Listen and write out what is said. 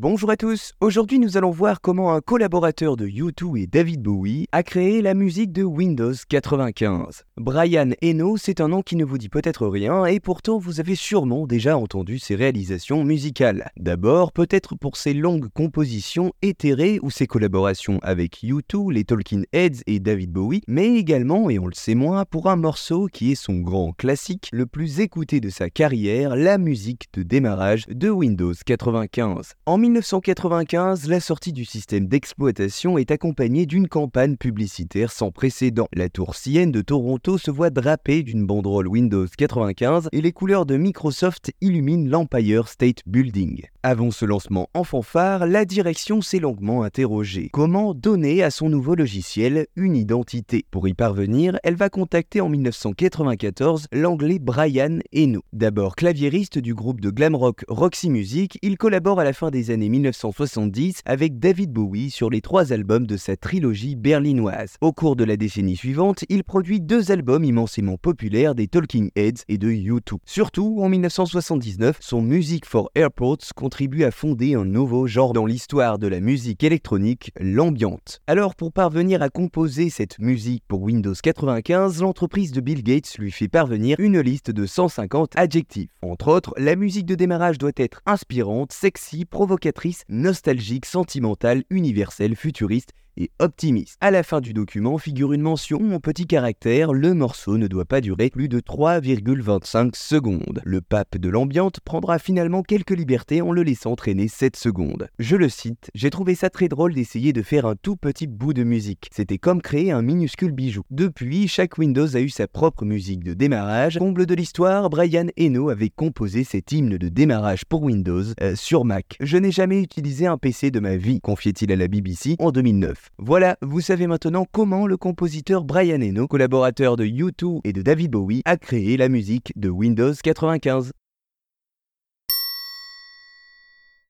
Bonjour à tous, aujourd'hui nous allons voir comment un collaborateur de U2 et David Bowie a créé la musique de Windows 95. Brian Eno, c'est un nom qui ne vous dit peut-être rien et pourtant vous avez sûrement déjà entendu ses réalisations musicales. D'abord peut-être pour ses longues compositions éthérées ou ses collaborations avec U2, les Talking Heads et David Bowie, mais également, et on le sait moins, pour un morceau qui est son grand classique, le plus écouté de sa carrière, la musique de démarrage de Windows 95. En 1995, la sortie du système d'exploitation est accompagnée d'une campagne publicitaire sans précédent. La tour Sienne de Toronto se voit drapée d'une banderole Windows 95 et les couleurs de Microsoft illuminent l'Empire State Building. Avant ce lancement en fanfare, la direction s'est longuement interrogée. Comment donner à son nouveau logiciel une identité? Pour y parvenir, elle va contacter en 1994 l'anglais Brian Eno. D'abord claviériste du groupe de glam rock Roxy Music, il collabore à la fin des années 1970 avec David Bowie sur les trois albums de sa trilogie berlinoise. Au cours de la décennie suivante, il produit deux albums immensément populaires des Talking Heads et de U2. Surtout, en 1979, son Music for Airports contribue à fonder un nouveau genre dans l'histoire de la musique électronique, l'ambiante. Alors, pour parvenir à composer cette musique pour Windows 95, l'entreprise de Bill Gates lui fait parvenir une liste de 150 adjectifs. Entre autres, la musique de démarrage doit être inspirante, sexy, provocatrice nostalgique, sentimentale, universelle, futuriste et optimiste. À la fin du document figure une mention en petit caractère, le morceau ne doit pas durer plus de 3,25 secondes. Le pape de l'ambiante prendra finalement quelques libertés en le laissant traîner 7 secondes. Je le cite, j'ai trouvé ça très drôle d'essayer de faire un tout petit bout de musique. C'était comme créer un minuscule bijou. Depuis, chaque Windows a eu sa propre musique de démarrage. Comble de l'histoire, Brian Eno avait composé cet hymne de démarrage pour Windows euh, sur Mac. Je n'ai jamais utilisé un PC de ma vie, confiait-il à la BBC en 2009. Voilà, vous savez maintenant comment le compositeur Brian Eno, collaborateur de U2 et de David Bowie, a créé la musique de Windows 95.